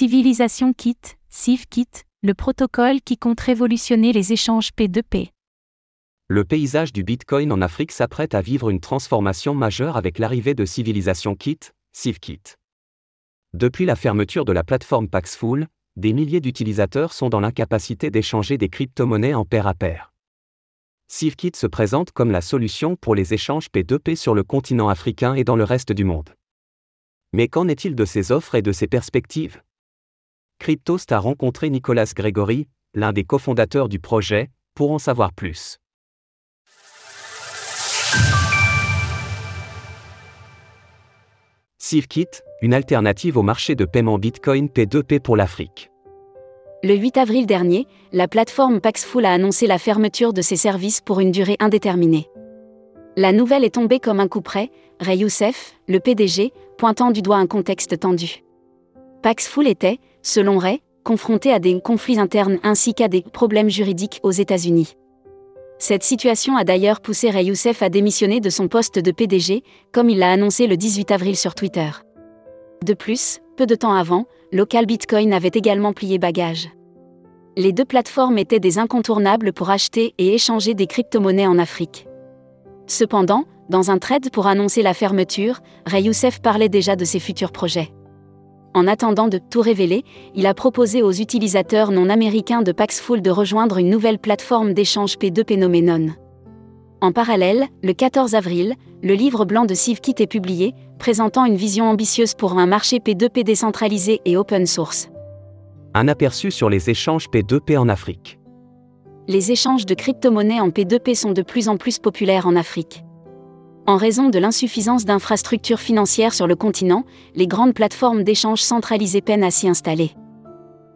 Civilisation Kit, CivKit, le protocole qui compte révolutionner les échanges P2P. Le paysage du Bitcoin en Afrique s'apprête à vivre une transformation majeure avec l'arrivée de Civilisation Kit, CivKit. Depuis la fermeture de la plateforme Paxful, des milliers d'utilisateurs sont dans l'incapacité d'échanger des crypto-monnaies en pair à pair. CivKit se présente comme la solution pour les échanges P2P sur le continent africain et dans le reste du monde. Mais qu'en est-il de ces offres et de ces perspectives? Cryptost a rencontré Nicolas Grégory, l'un des cofondateurs du projet, pour en savoir plus. CivKit, une alternative au marché de paiement Bitcoin P2P pour l'Afrique. Le 8 avril dernier, la plateforme Paxful a annoncé la fermeture de ses services pour une durée indéterminée. La nouvelle est tombée comme un coup près, Ray Youssef, le PDG, pointant du doigt un contexte tendu. Paxful était, selon Ray, confronté à des conflits internes ainsi qu'à des problèmes juridiques aux États-Unis. Cette situation a d'ailleurs poussé Ray Youssef à démissionner de son poste de PDG, comme il l'a annoncé le 18 avril sur Twitter. De plus, peu de temps avant, Local Bitcoin avait également plié bagage. Les deux plateformes étaient des incontournables pour acheter et échanger des crypto-monnaies en Afrique. Cependant, dans un trade pour annoncer la fermeture, Ray Youssef parlait déjà de ses futurs projets. En attendant de tout révéler, il a proposé aux utilisateurs non américains de Paxful de rejoindre une nouvelle plateforme d'échange P2 Phenomenon. En parallèle, le 14 avril, le livre blanc de CivKit est publié, présentant une vision ambitieuse pour un marché P2P décentralisé et open source. Un aperçu sur les échanges P2P en Afrique. Les échanges de crypto-monnaies en P2P sont de plus en plus populaires en Afrique. En raison de l'insuffisance d'infrastructures financières sur le continent, les grandes plateformes d'échange centralisées peinent à s'y installer.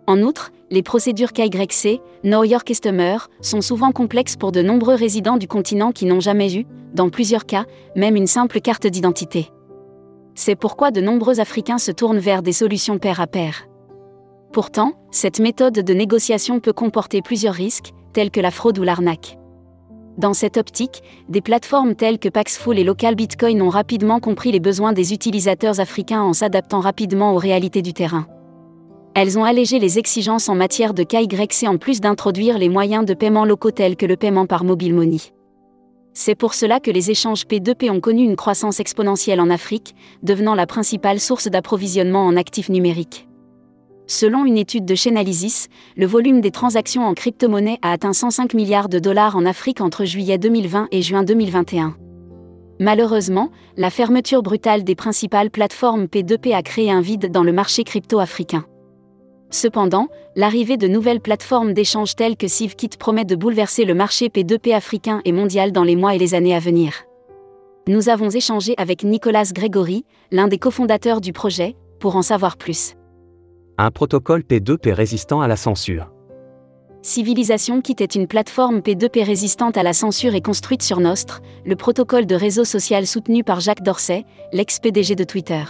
En outre, les procédures KYC, Know Your Customer, sont souvent complexes pour de nombreux résidents du continent qui n'ont jamais eu, dans plusieurs cas, même une simple carte d'identité. C'est pourquoi de nombreux Africains se tournent vers des solutions pair à pair. Pourtant, cette méthode de négociation peut comporter plusieurs risques, tels que la fraude ou l'arnaque. Dans cette optique, des plateformes telles que Paxful et Local Bitcoin ont rapidement compris les besoins des utilisateurs africains en s'adaptant rapidement aux réalités du terrain. Elles ont allégé les exigences en matière de KYC en plus d'introduire les moyens de paiement locaux tels que le paiement par mobile money. C'est pour cela que les échanges P2P ont connu une croissance exponentielle en Afrique, devenant la principale source d'approvisionnement en actifs numériques. Selon une étude de Chainalysis, le volume des transactions en crypto-monnaie a atteint 105 milliards de dollars en Afrique entre juillet 2020 et juin 2021. Malheureusement, la fermeture brutale des principales plateformes P2P a créé un vide dans le marché crypto africain. Cependant, l'arrivée de nouvelles plateformes d'échange telles que CivKit promet de bouleverser le marché P2P africain et mondial dans les mois et les années à venir. Nous avons échangé avec Nicolas Grégory, l'un des cofondateurs du projet, pour en savoir plus. Un protocole P2P résistant à la censure. Civilisation Kit est une plateforme P2P résistante à la censure et construite sur Nostre, le protocole de réseau social soutenu par Jacques Dorsey, l'ex-PDG de Twitter.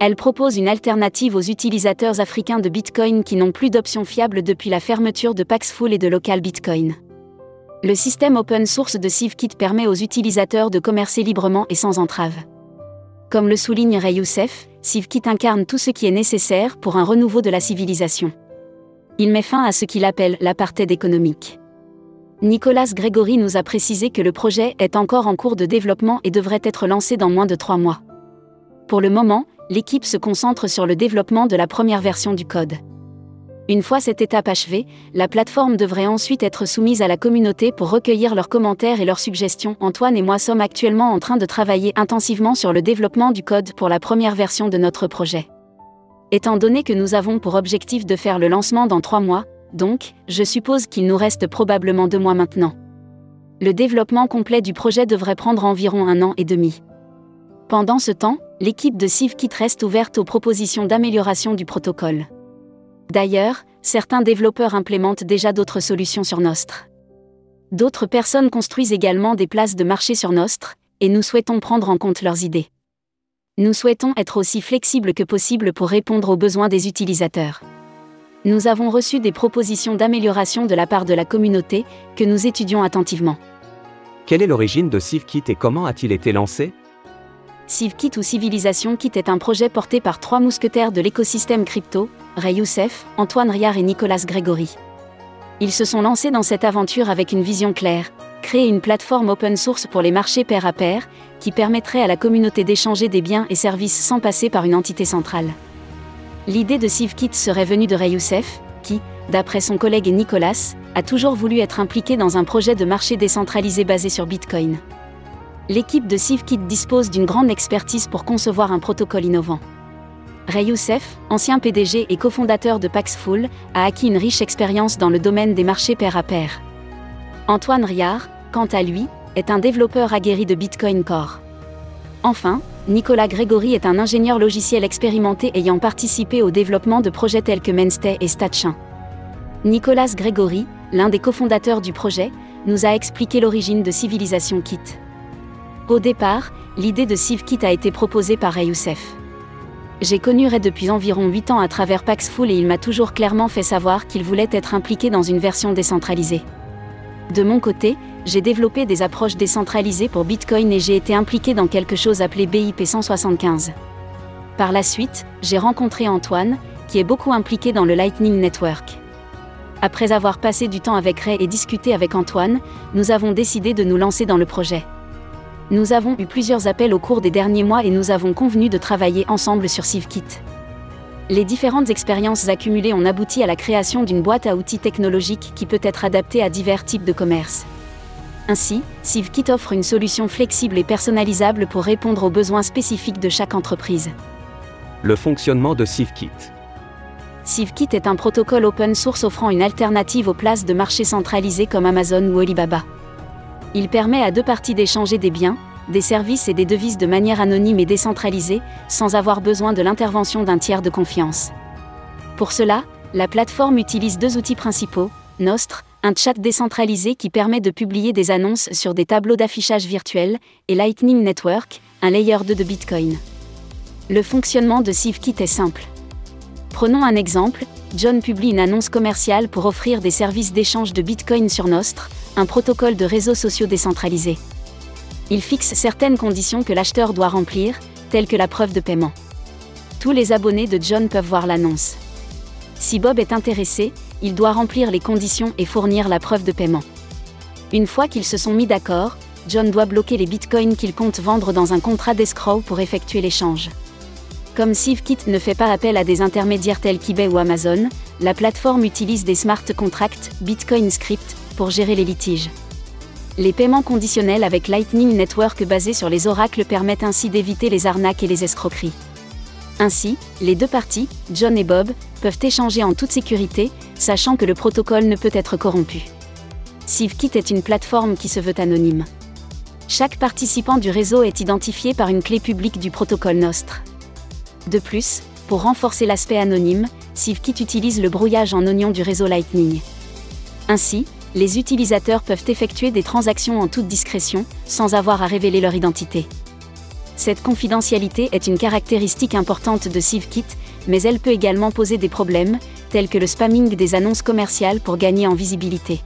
Elle propose une alternative aux utilisateurs africains de Bitcoin qui n'ont plus d'options fiables depuis la fermeture de Paxful et de Local Bitcoin. Le système open source de CivKit permet aux utilisateurs de commercer librement et sans entrave. Comme le souligne Ray Youssef, CivKit incarne tout ce qui est nécessaire pour un renouveau de la civilisation. Il met fin à ce qu'il appelle l'apartheid économique. Nicolas Grégory nous a précisé que le projet est encore en cours de développement et devrait être lancé dans moins de trois mois. Pour le moment, l'équipe se concentre sur le développement de la première version du code. Une fois cette étape achevée, la plateforme devrait ensuite être soumise à la communauté pour recueillir leurs commentaires et leurs suggestions. Antoine et moi sommes actuellement en train de travailler intensivement sur le développement du code pour la première version de notre projet. Étant donné que nous avons pour objectif de faire le lancement dans trois mois, donc, je suppose qu'il nous reste probablement deux mois maintenant. Le développement complet du projet devrait prendre environ un an et demi. Pendant ce temps, l'équipe de CivKit reste ouverte aux propositions d'amélioration du protocole. D'ailleurs, certains développeurs implémentent déjà d'autres solutions sur Nostre. D'autres personnes construisent également des places de marché sur Nostre, et nous souhaitons prendre en compte leurs idées. Nous souhaitons être aussi flexibles que possible pour répondre aux besoins des utilisateurs. Nous avons reçu des propositions d'amélioration de la part de la communauté, que nous étudions attentivement. Quelle est l'origine de CivKit et comment a-t-il été lancé? CivKit ou Civilisation Kit est un projet porté par trois mousquetaires de l'écosystème crypto, Ray Youssef, Antoine Riard et Nicolas Grégory. Ils se sont lancés dans cette aventure avec une vision claire, créer une plateforme open source pour les marchés pair à pair, qui permettrait à la communauté d'échanger des biens et services sans passer par une entité centrale. L'idée de CivKit serait venue de Ray Youssef, qui, d'après son collègue Nicolas, a toujours voulu être impliqué dans un projet de marché décentralisé basé sur Bitcoin. L'équipe de CivKit dispose d'une grande expertise pour concevoir un protocole innovant. Ray Youssef, ancien PDG et cofondateur de Paxful, a acquis une riche expérience dans le domaine des marchés pair à pair. Antoine Riard, quant à lui, est un développeur aguerri de Bitcoin Core. Enfin, Nicolas Grégory est un ingénieur logiciel expérimenté ayant participé au développement de projets tels que Mainstay et Statchain. Nicolas Grégory, l'un des cofondateurs du projet, nous a expliqué l'origine de Civilisation Kit. Au départ, l'idée de CivKit a été proposée par Youssef. J'ai connu Ray depuis environ 8 ans à travers Paxful et il m'a toujours clairement fait savoir qu'il voulait être impliqué dans une version décentralisée. De mon côté, j'ai développé des approches décentralisées pour Bitcoin et j'ai été impliqué dans quelque chose appelé BIP 175. Par la suite, j'ai rencontré Antoine, qui est beaucoup impliqué dans le Lightning Network. Après avoir passé du temps avec Ray et discuté avec Antoine, nous avons décidé de nous lancer dans le projet. Nous avons eu plusieurs appels au cours des derniers mois et nous avons convenu de travailler ensemble sur CivKit. Les différentes expériences accumulées ont abouti à la création d'une boîte à outils technologique qui peut être adaptée à divers types de commerce. Ainsi, CivKit offre une solution flexible et personnalisable pour répondre aux besoins spécifiques de chaque entreprise. Le fonctionnement de CivKit. CivKit est un protocole open source offrant une alternative aux places de marché centralisées comme Amazon ou Alibaba. Il permet à deux parties d'échanger des biens, des services et des devises de manière anonyme et décentralisée, sans avoir besoin de l'intervention d'un tiers de confiance. Pour cela, la plateforme utilise deux outils principaux, Nostr, un chat décentralisé qui permet de publier des annonces sur des tableaux d'affichage virtuels, et Lightning Network, un layer 2 de Bitcoin. Le fonctionnement de CivKit est simple. Prenons un exemple, John publie une annonce commerciale pour offrir des services d'échange de Bitcoin sur Nostr, un protocole de réseaux sociaux décentralisé. Il fixe certaines conditions que l'acheteur doit remplir, telles que la preuve de paiement. Tous les abonnés de John peuvent voir l'annonce. Si Bob est intéressé, il doit remplir les conditions et fournir la preuve de paiement. Une fois qu'ils se sont mis d'accord, John doit bloquer les bitcoins qu'il compte vendre dans un contrat d'escrow pour effectuer l'échange. Comme CivKit ne fait pas appel à des intermédiaires tels qu'eBay ou Amazon, la plateforme utilise des smart contracts, Bitcoin Script, pour gérer les litiges. Les paiements conditionnels avec Lightning Network basés sur les oracles permettent ainsi d'éviter les arnaques et les escroqueries. Ainsi, les deux parties, John et Bob, peuvent échanger en toute sécurité, sachant que le protocole ne peut être corrompu. CivKit est une plateforme qui se veut anonyme. Chaque participant du réseau est identifié par une clé publique du protocole Nostr. De plus, pour renforcer l'aspect anonyme, CivKit utilise le brouillage en oignon du réseau Lightning. Ainsi, les utilisateurs peuvent effectuer des transactions en toute discrétion, sans avoir à révéler leur identité. Cette confidentialité est une caractéristique importante de CivKit, mais elle peut également poser des problèmes, tels que le spamming des annonces commerciales pour gagner en visibilité.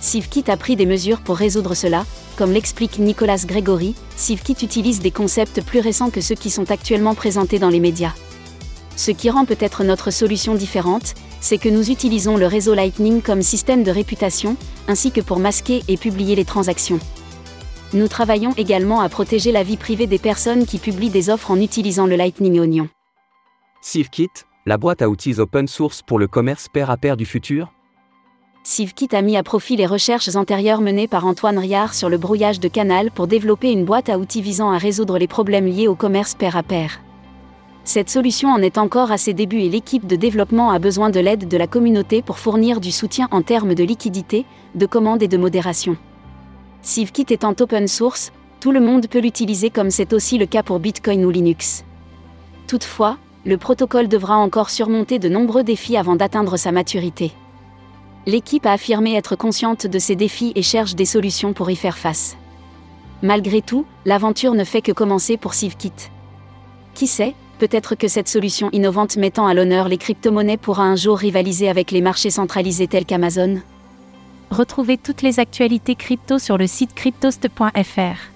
CivKit a pris des mesures pour résoudre cela, comme l'explique Nicolas Grégory, CivKit utilise des concepts plus récents que ceux qui sont actuellement présentés dans les médias. Ce qui rend peut-être notre solution différente, c'est que nous utilisons le réseau Lightning comme système de réputation, ainsi que pour masquer et publier les transactions. Nous travaillons également à protéger la vie privée des personnes qui publient des offres en utilisant le Lightning Onion. CivKit, la boîte à outils open source pour le commerce pair à pair du futur? CivKit a mis à profit les recherches antérieures menées par Antoine Riard sur le brouillage de Canal pour développer une boîte à outils visant à résoudre les problèmes liés au commerce pair à pair. Cette solution en est encore à ses débuts et l'équipe de développement a besoin de l'aide de la communauté pour fournir du soutien en termes de liquidité, de commande et de modération. CivKit étant open source, tout le monde peut l'utiliser comme c'est aussi le cas pour Bitcoin ou Linux. Toutefois, le protocole devra encore surmonter de nombreux défis avant d'atteindre sa maturité. L'équipe a affirmé être consciente de ces défis et cherche des solutions pour y faire face. Malgré tout, l'aventure ne fait que commencer pour CivKit. Qui sait, peut-être que cette solution innovante mettant à l'honneur les crypto-monnaies pourra un jour rivaliser avec les marchés centralisés tels qu'Amazon Retrouvez toutes les actualités crypto sur le site cryptost.fr.